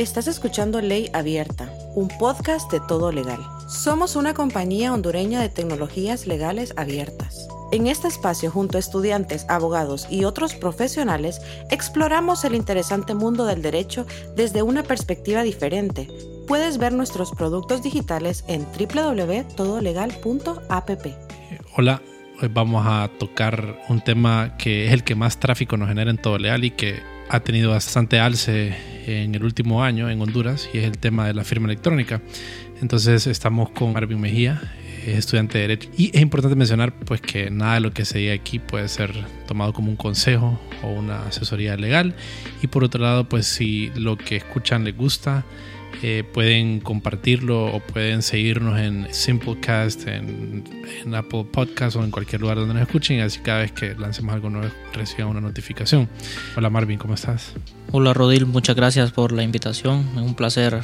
Estás escuchando Ley Abierta, un podcast de todo legal. Somos una compañía hondureña de tecnologías legales abiertas. En este espacio, junto a estudiantes, abogados y otros profesionales, exploramos el interesante mundo del derecho desde una perspectiva diferente. Puedes ver nuestros productos digitales en www.todolegal.app. Hola, hoy vamos a tocar un tema que es el que más tráfico nos genera en todo legal y que ha tenido bastante alce en el último año en Honduras y es el tema de la firma electrónica. Entonces estamos con Marvin Mejía, es estudiante de Derecho. Y es importante mencionar pues que nada de lo que se diga aquí puede ser tomado como un consejo o una asesoría legal. Y por otro lado, pues si lo que escuchan les gusta, eh, pueden compartirlo o pueden seguirnos en Simplecast, en, en, Apple Podcast o en cualquier lugar donde nos escuchen. Así cada vez que lancemos algo nuevo reciban una notificación. Hola Marvin, ¿cómo estás? Hola Rodil, muchas gracias por la invitación. Es un placer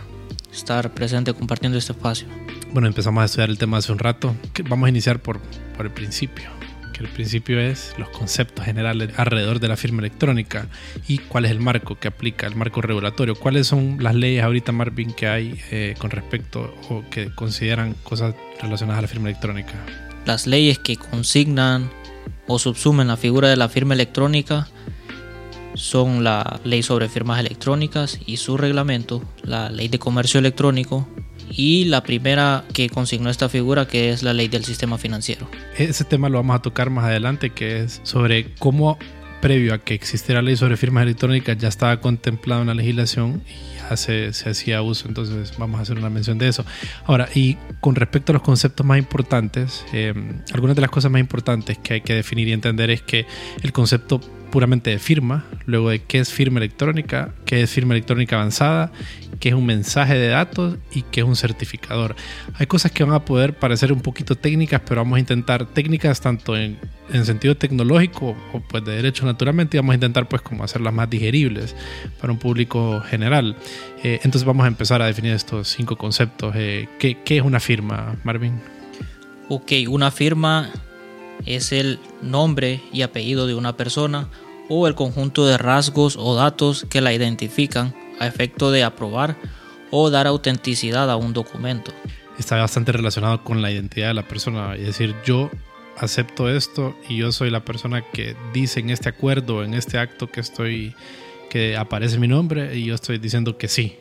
estar presente compartiendo este espacio. Bueno, empezamos a estudiar el tema hace un rato. Vamos a iniciar por, por el principio que el principio es los conceptos generales alrededor de la firma electrónica y cuál es el marco que aplica, el marco regulatorio. ¿Cuáles son las leyes ahorita, Marvin, que hay eh, con respecto o que consideran cosas relacionadas a la firma electrónica? Las leyes que consignan o subsumen la figura de la firma electrónica son la ley sobre firmas electrónicas y su reglamento, la ley de comercio electrónico, y la primera que consignó esta figura que es la ley del sistema financiero. Ese tema lo vamos a tocar más adelante que es sobre cómo previo a que existiera ley sobre firmas electrónicas ya estaba contemplado en la legislación y ya se, se, hacía uso, entonces vamos a hacer una mención de eso. Ahora, y con respecto a los conceptos más importantes, eh, algunas de las cosas más importantes que hay que definir y entender es que el concepto puramente de firma, luego de qué es firma electrónica, qué es firma electrónica avanzada, qué es un mensaje de datos y qué es un certificador. Hay cosas que van a poder parecer un poquito técnicas, pero vamos a intentar técnicas tanto en, en sentido tecnológico o pues de derecho naturalmente y vamos a intentar pues como hacerlas más digeribles para un público general. Eh, entonces vamos a empezar a definir estos cinco conceptos. Eh, ¿qué, ¿Qué es una firma, Marvin? Ok, una firma es el nombre y apellido de una persona o el conjunto de rasgos o datos que la identifican a efecto de aprobar o dar autenticidad a un documento. Está bastante relacionado con la identidad de la persona, es decir, yo acepto esto y yo soy la persona que dice en este acuerdo, en este acto que estoy, que aparece mi nombre y yo estoy diciendo que sí,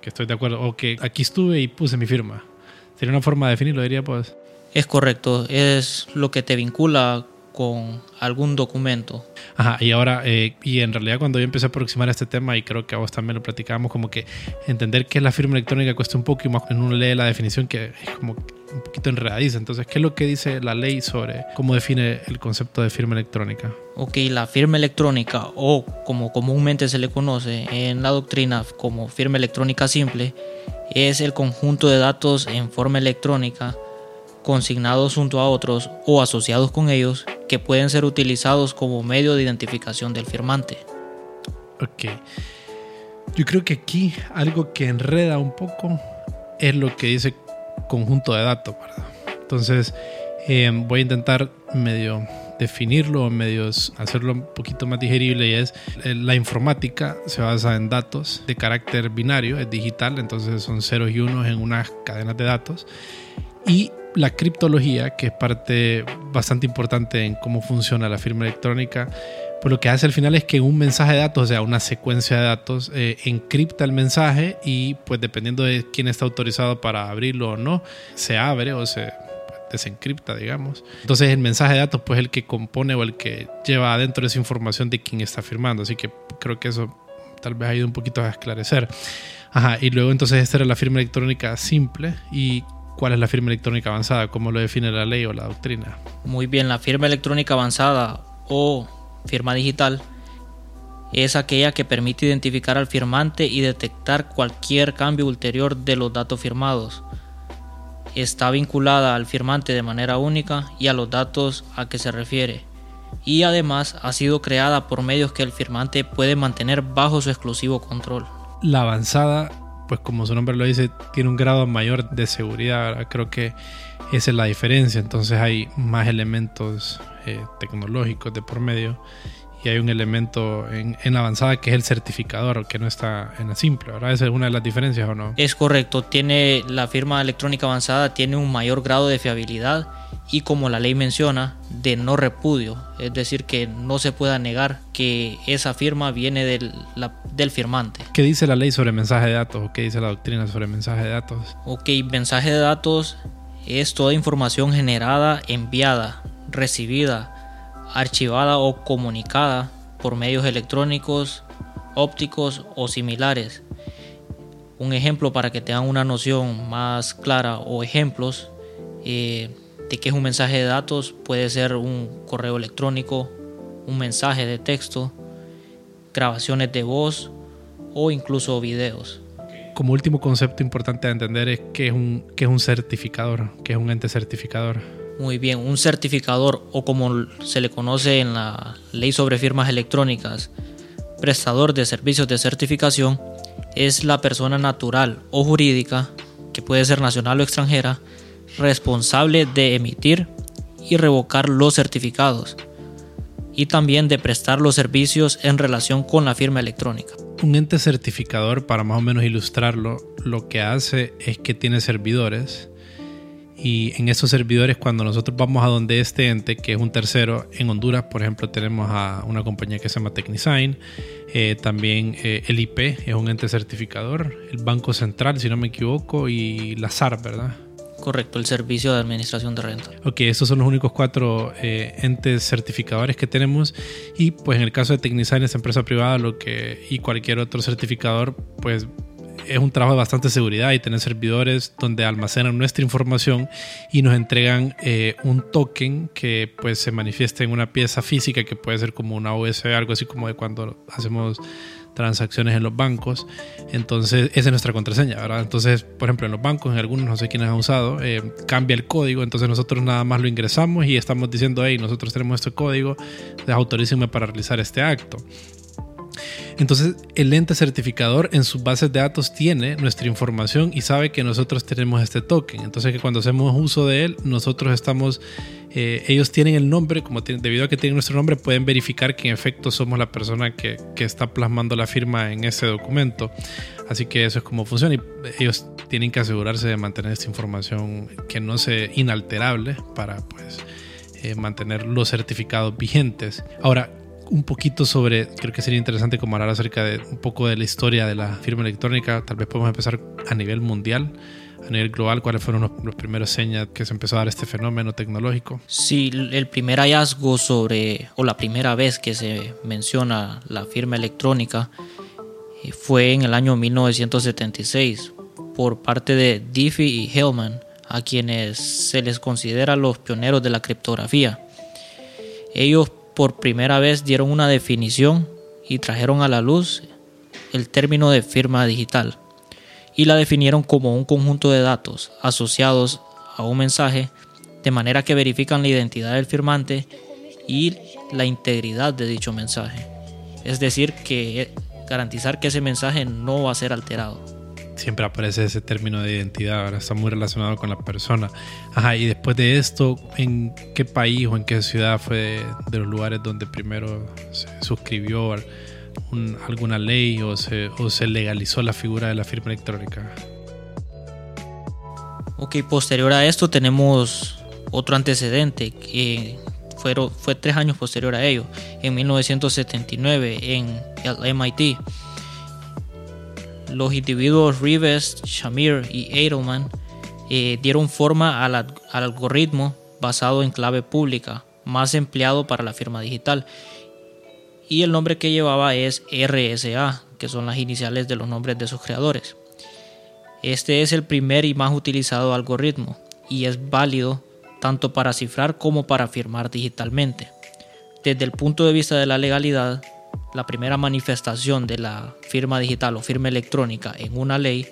que estoy de acuerdo, o que aquí estuve y puse mi firma. Sería una forma de definirlo, diría pues. Es correcto, es lo que te vincula con algún documento. Ajá, y ahora, eh, y en realidad cuando yo empecé a aproximar este tema, y creo que a vos también lo platicábamos, como que entender qué es la firma electrónica cuesta un poco y más uno lee la definición que es como un poquito enredadiza. Entonces, ¿qué es lo que dice la ley sobre cómo define el concepto de firma electrónica? Ok, la firma electrónica, o como comúnmente se le conoce en la doctrina como firma electrónica simple, es el conjunto de datos en forma electrónica consignados junto a otros o asociados con ellos que pueden ser utilizados como medio de identificación del firmante. Ok. Yo creo que aquí algo que enreda un poco es lo que dice conjunto de datos, ¿verdad? Entonces eh, voy a intentar medio definirlo, medio hacerlo un poquito más digerible y es eh, la informática se basa en datos de carácter binario, es digital, entonces son ceros y unos en unas cadenas de datos. Y la criptología, que es parte bastante importante en cómo funciona la firma electrónica, pues lo que hace al final es que un mensaje de datos, o sea, una secuencia de datos, eh, encripta el mensaje y pues dependiendo de quién está autorizado para abrirlo o no, se abre o se desencripta, digamos. Entonces el mensaje de datos pues el que compone o el que lleva adentro esa información de quién está firmando. Así que creo que eso tal vez ha ido un poquito a esclarecer. Ajá, y luego entonces esta era la firma electrónica simple y ¿Cuál es la firma electrónica avanzada? ¿Cómo lo define la ley o la doctrina? Muy bien, la firma electrónica avanzada o firma digital es aquella que permite identificar al firmante y detectar cualquier cambio ulterior de los datos firmados. Está vinculada al firmante de manera única y a los datos a que se refiere. Y además ha sido creada por medios que el firmante puede mantener bajo su exclusivo control. La avanzada pues como su nombre lo dice, tiene un grado mayor de seguridad. Creo que esa es la diferencia. Entonces hay más elementos eh, tecnológicos de por medio y hay un elemento en, en, la avanzada que es el certificador, que no está en la simple, ¿verdad? Esa es una de las diferencias o no? Es correcto, tiene la firma electrónica avanzada tiene un mayor grado de fiabilidad y como la ley menciona, de no repudio, es decir, que no se pueda negar que esa firma viene del, la, del firmante. ¿Qué dice la ley sobre mensaje de datos o qué dice la doctrina sobre mensaje de datos? Ok, mensaje de datos es toda información generada, enviada, recibida, archivada o comunicada por medios electrónicos, ópticos o similares. Un ejemplo para que tengan una noción más clara o ejemplos eh, de qué es un mensaje de datos puede ser un correo electrónico, un mensaje de texto, grabaciones de voz o incluso videos. Como último concepto importante a entender es qué es un, qué es un certificador, qué es un ente certificador. Muy bien, un certificador o como se le conoce en la ley sobre firmas electrónicas, prestador de servicios de certificación, es la persona natural o jurídica, que puede ser nacional o extranjera, responsable de emitir y revocar los certificados y también de prestar los servicios en relación con la firma electrónica. Un ente certificador, para más o menos ilustrarlo, lo que hace es que tiene servidores y en esos servidores cuando nosotros vamos a donde este ente, que es un tercero, en Honduras, por ejemplo, tenemos a una compañía que se llama TechNesign, eh, también eh, el IP es un ente certificador, el Banco Central, si no me equivoco, y la SAR, ¿verdad? Correcto, el Servicio de Administración de Renta. Ok, esos son los únicos cuatro eh, entes certificadores que tenemos y pues en el caso de TechNesign, esa empresa privada, lo que y cualquier otro certificador, pues es un trabajo de bastante seguridad y tener servidores donde almacenan nuestra información y nos entregan eh, un token que pues se manifiesta en una pieza física que puede ser como una USB, algo así como de cuando hacemos transacciones en los bancos. Entonces, esa es nuestra contraseña, ¿verdad? Entonces, por ejemplo, en los bancos, en algunos, no sé quiénes han usado, eh, cambia el código. Entonces, nosotros nada más lo ingresamos y estamos diciendo, hey, nosotros tenemos este código, autorícenme para realizar este acto. Entonces, el ente certificador en sus bases de datos tiene nuestra información y sabe que nosotros tenemos este token. Entonces, que cuando hacemos uso de él, nosotros estamos, eh, ellos tienen el nombre, como debido a que tienen nuestro nombre, pueden verificar que en efecto somos la persona que, que está plasmando la firma en ese documento. Así que eso es como funciona y ellos tienen que asegurarse de mantener esta información que no sea inalterable para pues eh, mantener los certificados vigentes. Ahora, un poquito sobre, creo que sería interesante como hablar acerca de un poco de la historia de la firma electrónica. Tal vez podemos empezar a nivel mundial, a nivel global, cuáles fueron los, primeros señas que se empezó a dar este fenómeno tecnológico. Sí, el primer hallazgo sobre, o la primera vez que se menciona la firma electrónica eh, fue en el año 1976 por parte de Diffie y Hellman, a quienes se les considera los pioneros de la criptografía. Ellos por primera vez dieron una definición y trajeron a la luz el término de firma digital y la definieron como un conjunto de datos asociados a un mensaje de manera que verifican la identidad del firmante y la integridad de dicho mensaje. Es decir, que garantizar que ese mensaje no va a ser alterado siempre aparece ese término de identidad, ahora está muy relacionado con la persona. Ajá, y después de esto, ¿en qué país o en qué ciudad fue de los lugares donde primero se suscribió alguna ley o se, o se legalizó la figura de la firma electrónica? Ok, posterior a esto tenemos otro antecedente que fue tres años posterior a ello, en 1979 en el MIT los individuos Rives, Shamir y Edelman eh, dieron forma al, algoritmo basado en clave pública, más empleado para la firma digital. Y el nombre que llevaba es RSA, que son las iniciales de los nombres de sus creadores. Este es el primer y más utilizado algoritmo y es válido tanto para cifrar como para firmar digitalmente. Desde el punto de vista de la legalidad, la primera manifestación de la firma digital o firma electrónica en una ley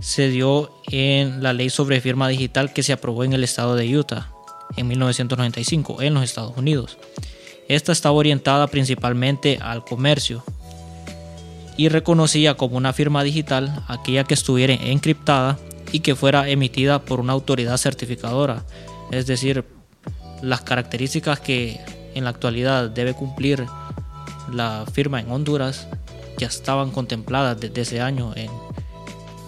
se dio en la ley sobre firma digital que se aprobó en el estado de Utah en 1995 en los Estados Unidos. Esta estaba orientada principalmente al comercio y reconocía como una firma digital aquella que estuviera encriptada y que fuera emitida por una autoridad certificadora, es decir, las características que en la actualidad debe cumplir la firma en Honduras ya estaban contempladas desde ese año en,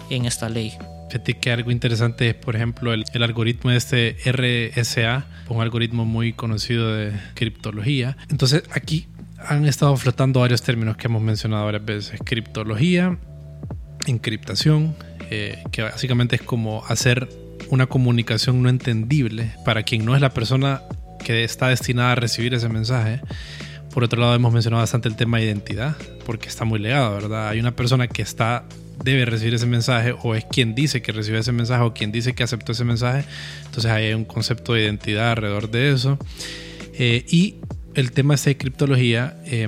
en esta ley. Fíjate que algo interesante es, por ejemplo, el, el, algoritmo este RSA, un algoritmo muy conocido de criptología. Entonces, aquí han estado flotando varios términos que hemos mencionado varias veces. Criptología, encriptación, eh, que básicamente es como hacer una comunicación no entendible para quien no es la persona que está destinada a recibir ese mensaje. Por otro lado, hemos mencionado bastante el tema de identidad, porque está muy legado, ¿verdad? Hay una persona que está debe recibir ese mensaje o es quien dice que recibe ese mensaje o quien dice que aceptó ese mensaje. Entonces hay un concepto de identidad alrededor de eso. Eh, y el tema de criptología, eh,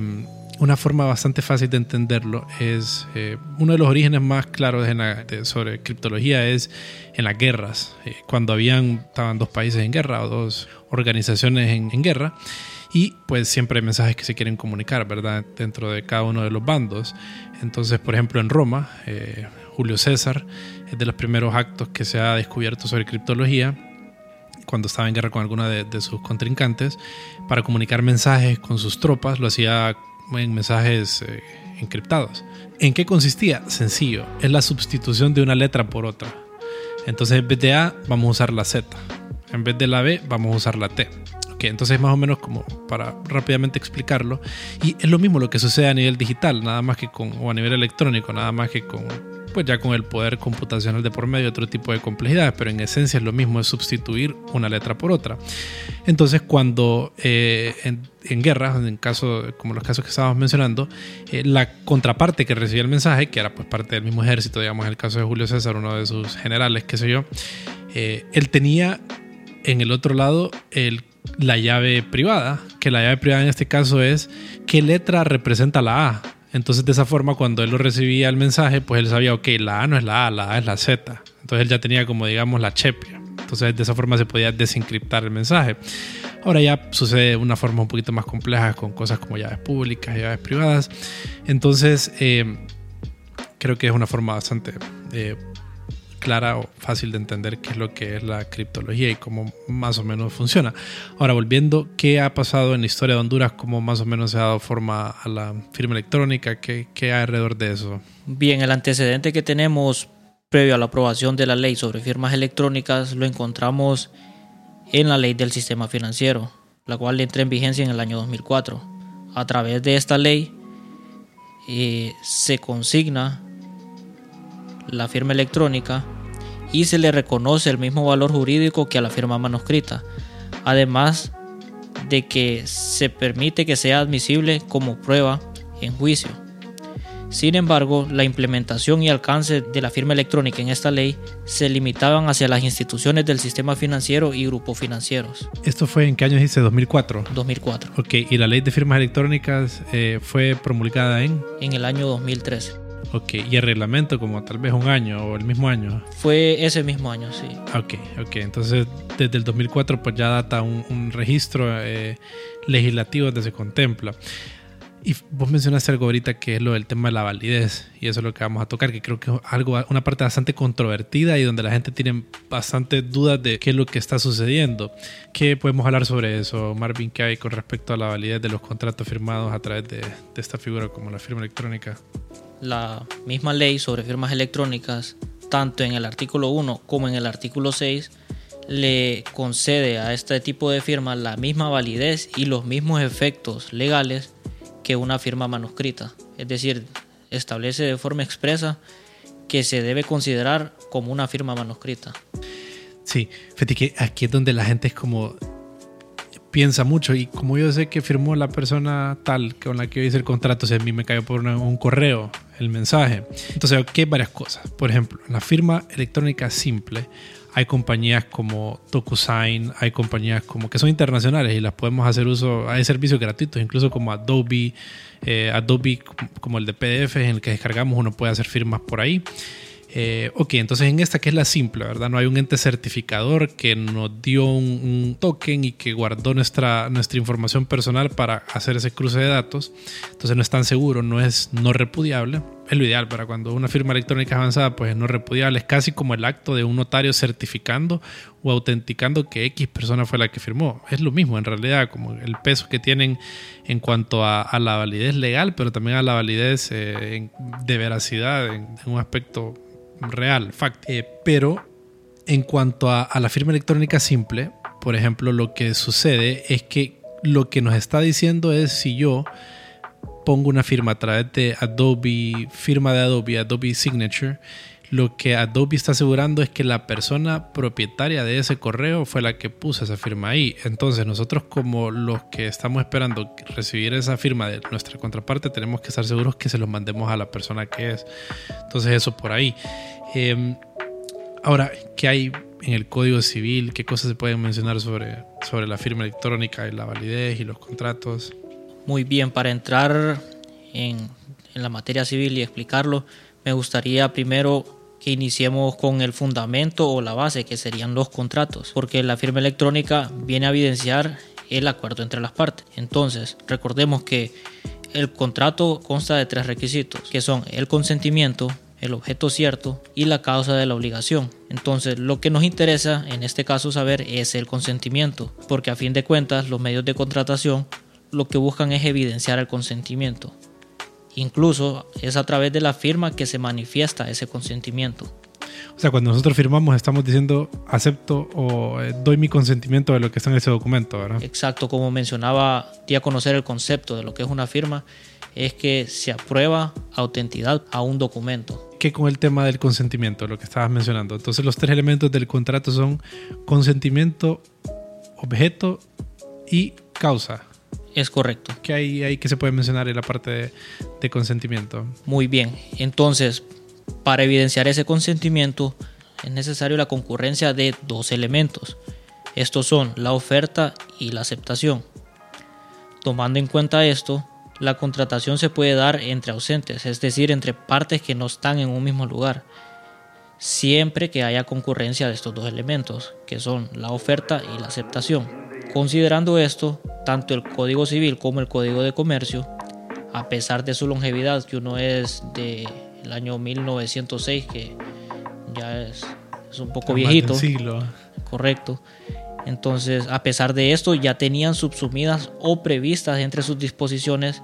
una forma bastante fácil de entenderlo es eh, uno de los orígenes más claros sobre criptología es en las guerras, eh, cuando habían estaban dos países en guerra o dos organizaciones en, guerra y pues siempre hay mensajes que se quieren comunicar, ¿verdad? Dentro de cada uno de los bandos. Entonces, por ejemplo, en Roma, eh, Julio César es de los primeros actos que se ha descubierto sobre criptología cuando estaba en guerra con alguna de, sus contrincantes para comunicar mensajes con sus tropas, lo hacía en mensajes eh, encriptados. ¿En qué consistía? Sencillo, es la sustitución de una letra por otra. Entonces en vez de A vamos a usar la Z, en vez de la B vamos a usar la T. Entonces más o menos como para rápidamente explicarlo. Y es lo mismo lo que sucede a nivel digital, nada más que con, o a nivel electrónico, nada más que con pues ya con el poder computacional de por medio, otro tipo de complejidades, pero en esencia es lo mismo, es sustituir una letra por otra. Entonces, cuando eh, en, en, guerra, en caso, como los casos que estábamos mencionando, eh, la contraparte que recibía el mensaje, que era pues parte del mismo ejército, digamos, en el caso de Julio César, uno de sus generales, qué sé yo, eh, él tenía en el otro lado el la llave privada, que la llave privada en este caso es qué letra representa la A. Entonces, de esa forma, cuando él lo recibía el mensaje, pues él sabía, ok, la A no es la A, la A es la Z. Entonces, él ya tenía como, digamos, la chepia. Entonces, de esa forma se podía desencriptar el mensaje. Ahora ya sucede de una forma un poquito más compleja con cosas como llaves públicas, llaves privadas. Entonces, eh, creo que es una forma bastante eh, clara o fácil de entender qué es lo que es la criptología y cómo más o menos funciona. Ahora, volviendo, ¿qué ha pasado en la historia de Honduras? ¿Cómo más o menos se ha dado forma a la firma electrónica? ¿Qué, qué hay alrededor de eso? Bien, el antecedente que tenemos previo a la aprobación de la ley sobre firmas electrónicas lo encontramos en la ley del sistema financiero, la cual entra en vigencia en el año 2004. A través de esta ley eh, se consigna la firma electrónica y se le reconoce el mismo valor jurídico que a la firma manuscrita, además de que se permite que sea admisible como prueba en juicio. Sin embargo, la implementación y alcance de la firma electrónica en esta ley se limitaban hacia las instituciones del sistema financiero y grupos financieros. ¿Esto fue en qué año dice? ¿2004? 2004. Ok, ¿y la ley de firmas electrónicas eh, fue promulgada en? En el año 2013. Ok, ¿y el reglamento como tal vez un año o el mismo año? Fue ese mismo año, sí. Ok, ok, entonces desde el 2004 pues ya data un, un registro eh, legislativo donde se contempla. Y vos mencionaste algo ahorita que es lo del tema de la validez y eso es lo que vamos a tocar, que creo que es algo, una parte bastante controvertida y donde la gente tiene bastante dudas de qué es lo que está sucediendo. ¿Qué podemos hablar sobre eso, Marvin? ¿Qué hay con respecto a la validez de los contratos firmados a través de, de esta figura como la firma electrónica? La misma ley sobre firmas electrónicas, tanto en el artículo 1 como en el artículo 6, le concede a este tipo de firmas la misma validez y los mismos efectos legales que una firma manuscrita. Es decir, establece de forma expresa que se debe considerar como una firma manuscrita. Sí, fíjate que aquí es donde la gente es como piensa mucho y como yo sé que firmó la persona tal con la que hice el contrato, o sea, a mí me cayó por un correo mensaje. Entonces, aquí hay varias cosas. Por ejemplo, en la firma electrónica simple hay compañías como DocuSign, hay compañías como que son internacionales y las podemos hacer uso, hay servicios gratuitos, incluso como Adobe, eh, Adobe como el de PDF en el que descargamos, uno puede hacer firmas por ahí. Eh, ok, entonces en esta que es la simple, ¿verdad? No hay un ente certificador que nos dio un, token y que guardó nuestra, nuestra información personal para hacer ese cruce de datos. Entonces no es tan seguro, no es no repudiable. Es lo ideal para cuando una firma electrónica avanzada, pues es no repudiable. Es casi como el acto de un notario certificando o autenticando que X persona fue la que firmó. Es lo mismo en realidad, como el peso que tienen en cuanto a, la validez legal, pero también a la validez eh, de veracidad en un aspecto real, fact. Eh, pero en cuanto a, la firma electrónica simple, por ejemplo, lo que sucede es que lo que nos está diciendo es si yo pongo una firma a través de Adobe, firma de Adobe, Adobe Signature, lo que Adobe está asegurando es que la persona propietaria de ese correo fue la que puso esa firma ahí. Entonces nosotros como los que estamos esperando recibir esa firma de nuestra contraparte tenemos que estar seguros que se los mandemos a la persona que es. Entonces eso por ahí. Em, ahora, ¿qué hay en el Código Civil? ¿Qué cosas se pueden mencionar sobre, sobre la firma electrónica y la validez y los contratos? Muy bien, para entrar en, en la materia civil y explicarlo, me gustaría primero que iniciemos con el fundamento o la base, que serían los contratos, porque la firma electrónica viene a evidenciar el acuerdo entre las partes. Entonces, recordemos que el contrato consta de tres requisitos, que son el consentimiento, el objeto cierto y la causa de la obligación. Entonces, lo que nos interesa en este caso saber es el consentimiento, porque a fin de cuentas los medios de contratación lo que buscan es evidenciar el consentimiento. Incluso es a través de la firma que se manifiesta ese consentimiento. O sea, cuando nosotros firmamos estamos diciendo acepto o eh, doy mi consentimiento de lo que está en ese documento, ¿verdad? Exacto, como mencionaba, di a conocer el concepto de lo que es una firma, es que se aprueba autenticidad a un documento. ¿Qué con el tema del consentimiento, lo que estabas mencionando? Entonces los tres elementos del contrato son consentimiento, objeto y causa. Es correcto. ¿Qué hay ahí que se puede mencionar en la parte de, consentimiento? Muy bien. Entonces, para evidenciar ese consentimiento es necesario la concurrencia de dos elementos. Estos son la oferta y la aceptación. Tomando en cuenta esto, la contratación se puede dar entre ausentes, es decir, entre partes que no están en un mismo lugar, siempre que haya concurrencia de estos dos elementos, que son la oferta y la aceptación. Considerando esto, tanto el Código Civil como el Código de Comercio, a pesar de su longevidad, que uno es del año 1906, que ya es, un poco viejito. Siglo. Correcto. Entonces, a pesar de esto, ya tenían subsumidas o previstas entre sus disposiciones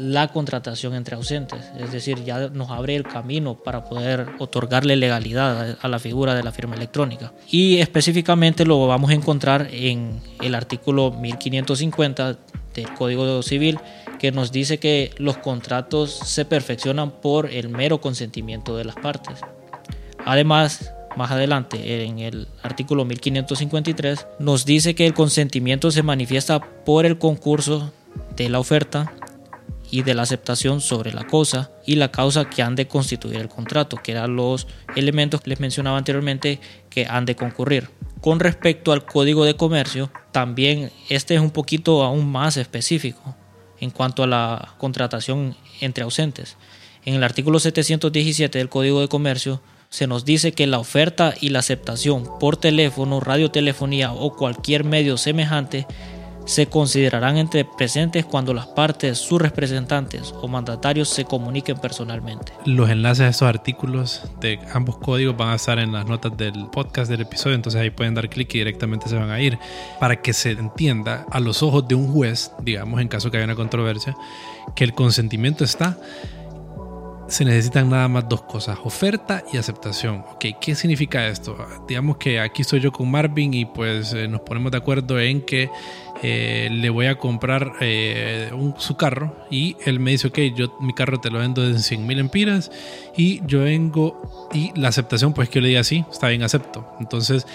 la contratación entre ausentes, es decir, ya nos abre el camino para poder otorgarle legalidad a la figura de la firma electrónica. Y específicamente lo vamos a encontrar en el artículo 1550 del Código Civil, que nos dice que los contratos se perfeccionan por el mero consentimiento de las partes. Además, más adelante, en el artículo 1553, nos dice que el consentimiento se manifiesta por el concurso de la oferta y de la aceptación sobre la cosa y la causa que han de constituir el contrato, que eran los elementos que les mencionaba anteriormente que han de concurrir. Con respecto al código de comercio, también este es un poquito aún más específico en cuanto a la contratación entre ausentes. En el artículo 717 del Código de Comercio se nos dice que la oferta y la aceptación por teléfono, radiotelefonía o cualquier medio semejante se considerarán entre presentes cuando las partes, sus representantes o mandatarios se comuniquen personalmente. Los enlaces a esos artículos de ambos códigos van a estar en las notas del podcast del episodio, entonces ahí pueden dar clic y directamente se van a ir para que se entienda a los ojos de un juez, digamos en caso que haya una controversia, que el consentimiento está se necesitan nada más dos cosas, oferta y aceptación. ¿qué significa esto? Digamos que aquí estoy yo con Marvin y pues eh, nos ponemos de acuerdo en que eh, le voy a comprar eh, su carro y él me dice, ok, yo mi carro te lo vendo en 100 mil empiras y yo vengo y la aceptación, pues que yo le diga sí, está bien, acepto. Entonces,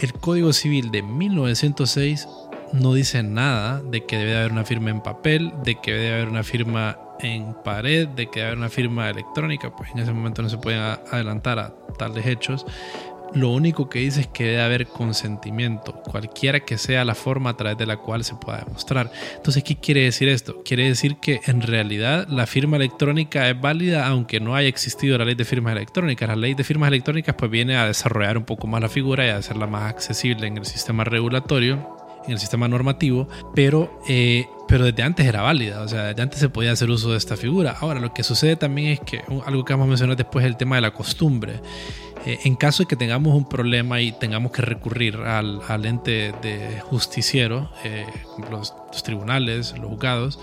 el Código Civil de 1906 no dice nada de que debe haber una firma en papel, de que debe haber una firma en pared, de que debe haber una firma electrónica, pues en ese momento no se pueden adelantar a tales hechos lo único que dice es que debe haber consentimiento, cualquiera que sea la forma a través de la cual se pueda demostrar. Entonces, ¿qué quiere decir esto? Quiere decir que en realidad la firma electrónica es válida aunque no haya existido la ley de firmas electrónicas. La ley de firmas electrónicas pues viene a desarrollar un poco más la figura y a hacerla más accesible en el sistema regulatorio en el sistema normativo, pero, eh, pero desde antes era válida, o sea, desde antes se podía hacer uso de esta figura. Ahora, lo que sucede también es que algo que vamos a mencionar después es el tema de la costumbre. Eh, en caso de que tengamos un problema y tengamos que recurrir al, al ente de justiciero, eh, los, los, tribunales, los juzgados,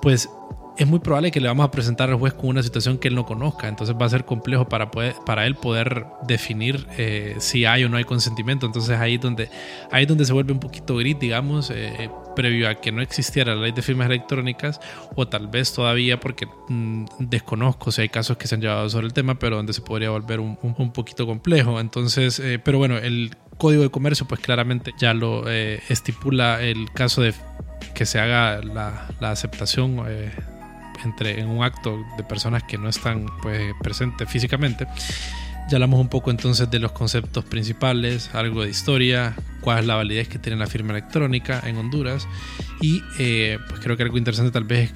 pues es muy probable que le vamos a presentar al juez con una situación que él no conozca. Entonces va a ser complejo para, para él poder definir eh, si hay o no hay consentimiento. Entonces ahí es donde, ahí es donde se vuelve un poquito gris, digamos, eh, previo a que no existiera la ley de firmas electrónicas o tal vez todavía porque mm, desconozco si hay casos que se han llevado sobre el tema, pero donde se podría volver un, un, poquito complejo. Entonces, eh, pero bueno, el Código de Comercio pues claramente ya lo estipula el caso de que se haga la, la aceptación entre, en un acto de personas que no están pues, presentes físicamente. Ya hablamos un poco entonces de los conceptos principales, algo de historia, cuál es la validez que tiene la firma electrónica en Honduras y eh, pues creo que algo interesante tal vez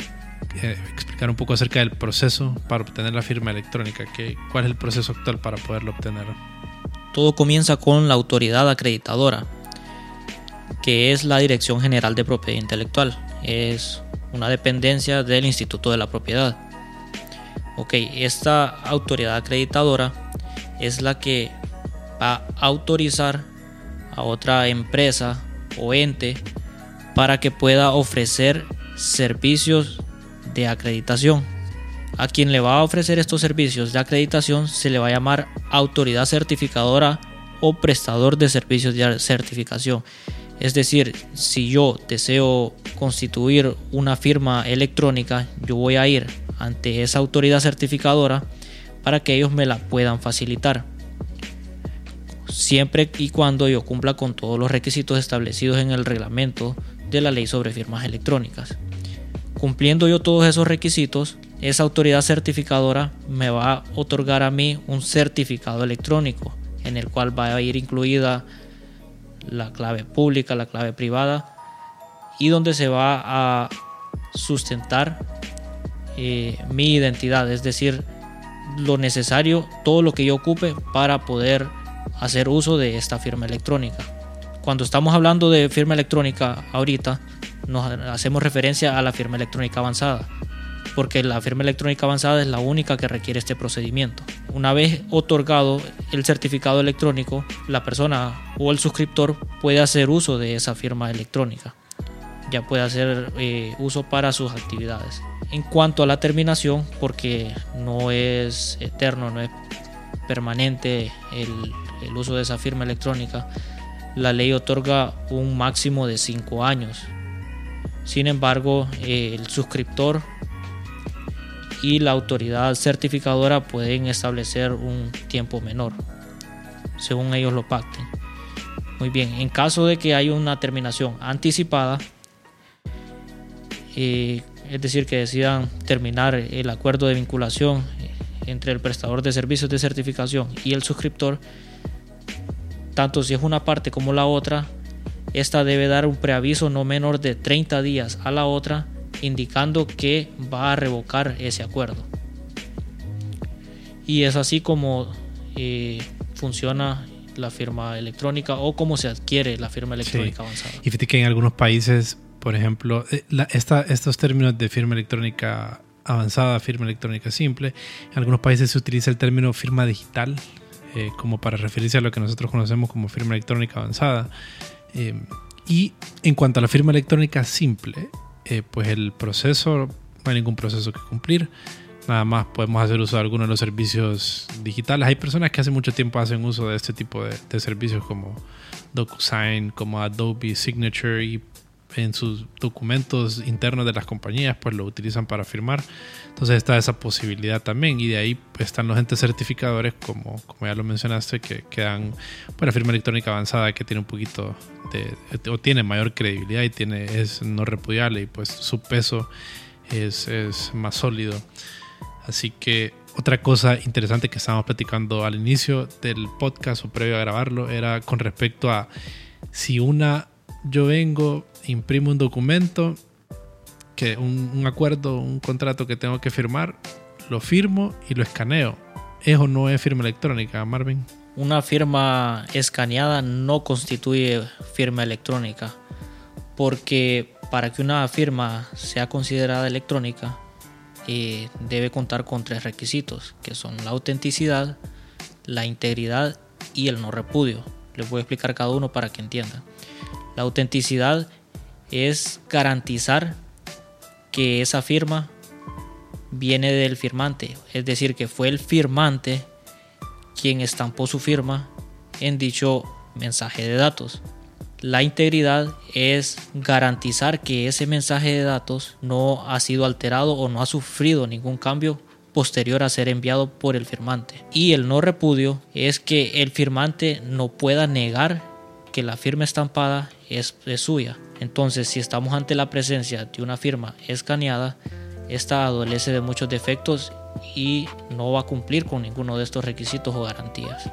es eh, explicar un poco acerca del proceso para obtener la firma electrónica, que, cuál es el proceso actual para poderlo obtener. Todo comienza con la autoridad acreditadora, que es la Dirección General de Propiedad Intelectual. Es una dependencia del Instituto de la Propiedad. Ok, esta autoridad acreditadora es la que va a autorizar a otra empresa o ente para que pueda ofrecer servicios de acreditación. A quien le va a ofrecer estos servicios de acreditación se le va a llamar autoridad certificadora o prestador de servicios de certificación. Es decir, si yo deseo constituir una firma electrónica, yo voy a ir ante esa autoridad certificadora para que ellos me la puedan facilitar. Siempre y cuando yo cumpla con todos los requisitos establecidos en el reglamento de la ley sobre firmas electrónicas. Cumpliendo yo todos esos requisitos, esa autoridad certificadora me va a otorgar a mí un certificado electrónico en el cual va a ir incluida la clave pública, la clave privada y donde se va a sustentar eh, mi identidad, es decir, lo necesario, todo lo que yo ocupe para poder hacer uso de esta firma electrónica. Cuando estamos hablando de firma electrónica ahorita, nos hacemos referencia a la firma electrónica avanzada porque la firma electrónica avanzada es la única que requiere este procedimiento. Una vez otorgado el certificado electrónico, la persona o el suscriptor puede hacer uso de esa firma electrónica. Ya puede hacer eh, uso para sus actividades. En cuanto a la terminación, porque no es eterno, no es permanente el, el uso de esa firma electrónica, la ley otorga un máximo de 5 años. Sin embargo, eh, el suscriptor y la autoridad certificadora pueden establecer un tiempo menor, según ellos lo pacten. Muy bien, en caso de que haya una terminación anticipada, eh, es decir, que decidan terminar el acuerdo de vinculación entre el prestador de servicios de certificación y el suscriptor, tanto si es una parte como la otra, esta debe dar un preaviso no menor de 30 días a la otra indicando que va a revocar ese acuerdo. Y es así como eh, funciona la firma electrónica o cómo se adquiere la firma electrónica avanzada. Y fíjate que en algunos países, por ejemplo, eh, estos términos de firma electrónica avanzada, firma electrónica simple, en algunos países se utiliza el término firma digital eh, como para referirse a lo que nosotros conocemos como firma electrónica avanzada. y en cuanto a la firma electrónica simple, eh, pues el proceso, no hay ningún proceso que cumplir. Nada más podemos hacer uso de algunos de los servicios digitales. Hay personas que hace mucho tiempo hacen uso de este tipo de, de servicios como DocuSign, como Adobe Signature y en sus documentos internos de las compañías, pues lo utilizan para firmar. Entonces está esa posibilidad también y de ahí pues, están los entes certificadores, como, como ya lo mencionaste, que, que dan la firma electrónica avanzada que tiene un poquito de, o tiene mayor credibilidad y tiene, es no repudiable y pues su peso es, es más sólido. Así que otra cosa interesante que estábamos platicando al inicio del podcast o previo a grabarlo era con respecto a si una, yo vengo, imprimo un documento, que un, un acuerdo, un contrato que tengo que firmar, lo firmo y lo escaneo. ¿Es o no es firma electrónica, Marvin? Una firma escaneada no constituye firma electrónica, porque para que una firma sea considerada electrónica, eh, debe contar con tres requisitos, que son la autenticidad, la integridad y el no repudio. Les voy a explicar cada uno para que entiendan. La autenticidad es garantizar que esa firma viene del firmante, es decir, que fue el firmante quien estampó su firma en dicho mensaje de datos. La integridad es garantizar que ese mensaje de datos no ha sido alterado o no ha sufrido ningún cambio posterior a ser enviado por el firmante. Y el no repudio es que el firmante no pueda negar que la firma estampada es, suya. Entonces, si estamos ante la presencia de una firma escaneada, esta adolece de muchos defectos y no va a cumplir con ninguno de estos requisitos o garantías.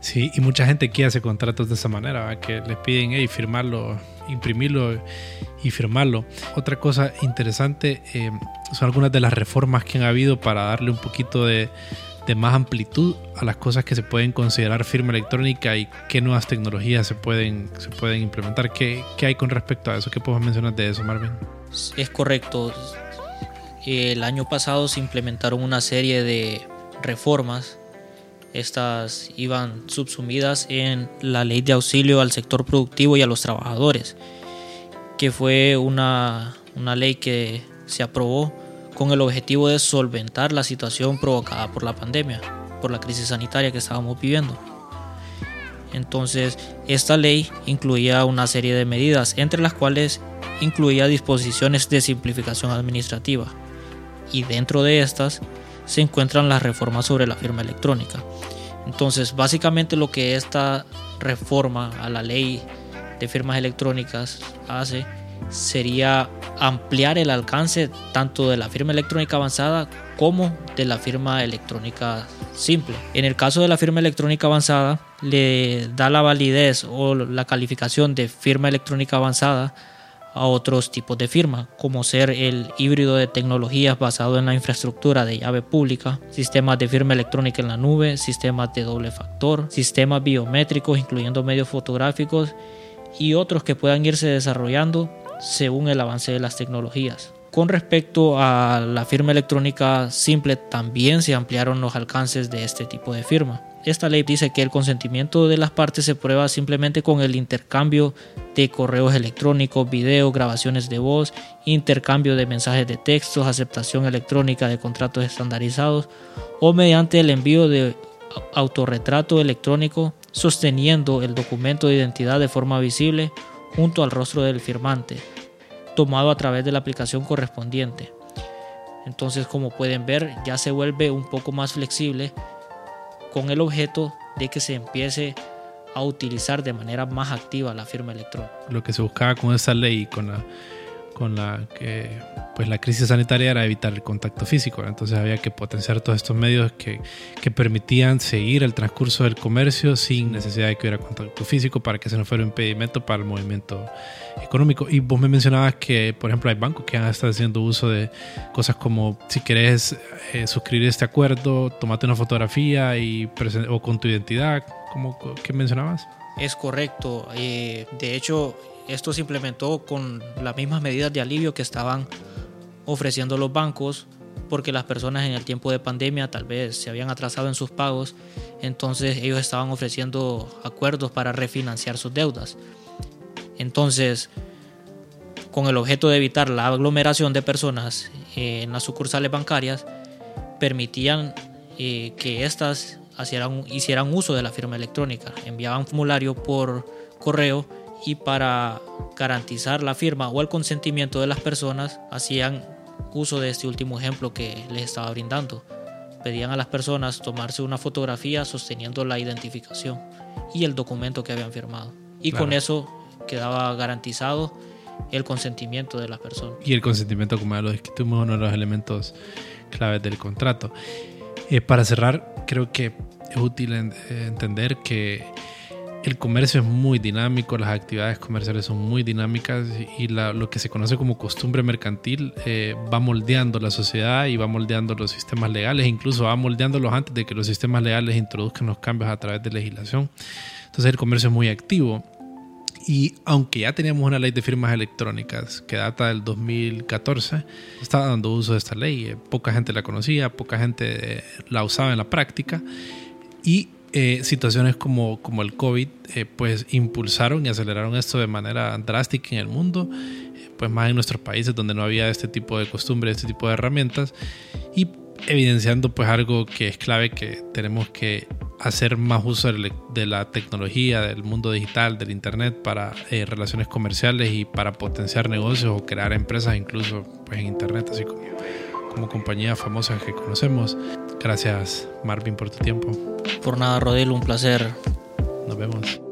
Sí, y mucha gente quiere hacer contratos de esa manera, que les piden hey, firmarlo, imprimirlo y firmarlo. Otra cosa interesante eh, son algunas de las reformas que han habido para darle un poquito de, de, más amplitud a las cosas que se pueden considerar firma electrónica y qué nuevas tecnologías se pueden, se pueden implementar. ¿Qué, ¿Qué hay con respecto a eso? ¿Qué puedes mencionar de eso, Marvin? Es correcto el año pasado se implementaron una serie de reformas. Estas iban subsumidas en la ley de auxilio al sector productivo y a los trabajadores, que fue una, una ley que se aprobó con el objetivo de solventar la situación provocada por la pandemia, por la crisis sanitaria que estábamos viviendo. Entonces, esta ley incluía una serie de medidas, entre las cuales incluía disposiciones de simplificación administrativa, y dentro de estas se encuentran las reformas sobre la firma electrónica. Entonces, básicamente lo que esta reforma a la ley de firmas electrónicas hace sería ampliar el alcance tanto de la firma electrónica avanzada como de la firma electrónica simple. En el caso de la firma electrónica avanzada, le da la validez o la calificación de firma electrónica avanzada a otros tipos de firma, como ser el híbrido de tecnologías basado en la infraestructura de llave pública, sistemas de firma electrónica en la nube, sistemas de doble factor, sistemas biométricos incluyendo medios fotográficos y otros que puedan irse desarrollando según el avance de las tecnologías. Con respecto a la firma electrónica simple, también se ampliaron los alcances de este tipo de firma. Esta ley dice que el consentimiento de las partes se prueba simplemente con el intercambio de correos electrónicos, videos, grabaciones de voz, intercambio de mensajes de textos, aceptación electrónica de contratos estandarizados o mediante el envío de autorretrato electrónico sosteniendo el documento de identidad de forma visible junto al rostro del firmante, tomado a través de la aplicación correspondiente. Entonces, como pueden ver, ya se vuelve un poco más flexible con el objeto de que se empiece a utilizar de manera más activa la firma electrónica. Lo que se buscaba con esa ley, con la, con la que pues la crisis sanitaria era evitar el contacto físico, entonces había que potenciar todos estos medios que, que, permitían seguir el transcurso del comercio sin necesidad de que hubiera contacto físico para que se no fuera un impedimento para el movimiento económico. Y vos me mencionabas que, por ejemplo, hay bancos que han estado haciendo uso de cosas como si querés eh, suscribir este acuerdo, tomate una fotografía y o con tu identidad, como ¿qué mencionabas? Es correcto. Eh, de hecho, esto se implementó con las mismas medidas de alivio que estaban ofreciendo los bancos porque las personas en el tiempo de pandemia tal vez se habían atrasado en sus pagos, entonces ellos estaban ofreciendo acuerdos para refinanciar sus deudas. Entonces, con el objeto de evitar la aglomeración de personas en las sucursales bancarias, permitían eh, que éstas hicieran uso de la firma electrónica, enviaban formulario por correo y para garantizar la firma o el consentimiento de las personas hacían uso de este último ejemplo que les estaba brindando. Pedían a las personas tomarse una fotografía sosteniendo la identificación y el documento que habían firmado. Y con eso quedaba garantizado el consentimiento de las personas. Y el consentimiento, como ya lo dijimos, uno de los elementos claves del contrato. Eh, para cerrar, creo que es útil entender que el comercio es muy dinámico, las actividades comerciales son muy dinámicas y lo que se conoce como costumbre mercantil eh, va moldeando la sociedad y va moldeando los sistemas legales, incluso va moldeándolos antes de que los sistemas legales introduzcan los cambios a través de legislación. Entonces el comercio es muy activo y aunque ya teníamos una ley de firmas electrónicas que data del 2014, estaba dando uso de esta ley. Eh, poca gente la conocía, poca gente eh, la usaba en la práctica y eh, situaciones como, como el COVID eh, pues impulsaron y aceleraron esto de manera drástica en el mundo, eh, pues más en nuestros países donde no había este tipo de costumbre, este tipo de herramientas y evidenciando pues algo que es clave que tenemos que hacer más uso de la tecnología, del mundo digital, del internet para relaciones comerciales y para potenciar negocios o crear empresas incluso pues en internet así como, como compañías famosas que conocemos. Gracias Marvin por tu tiempo. Por nada, Rodel, un placer. Nos vemos.